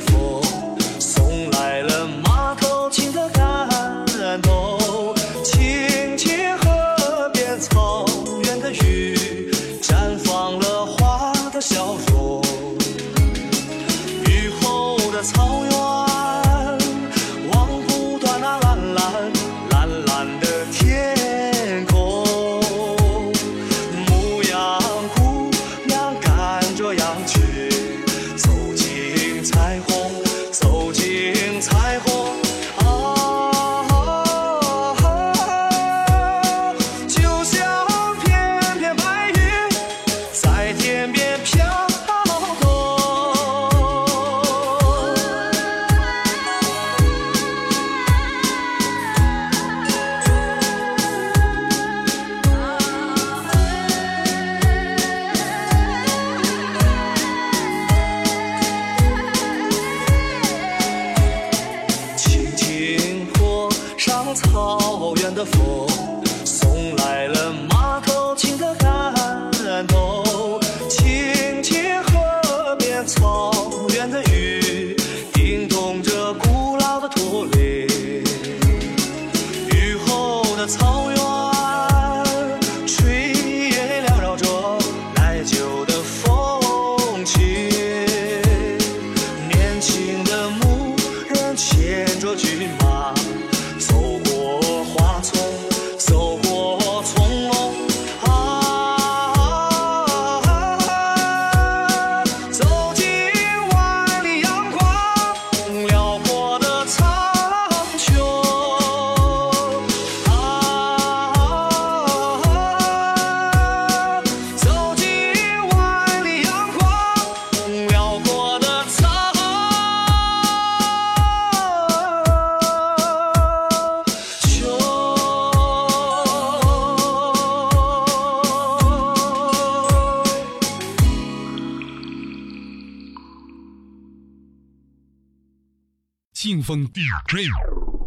for 劲风 DJ。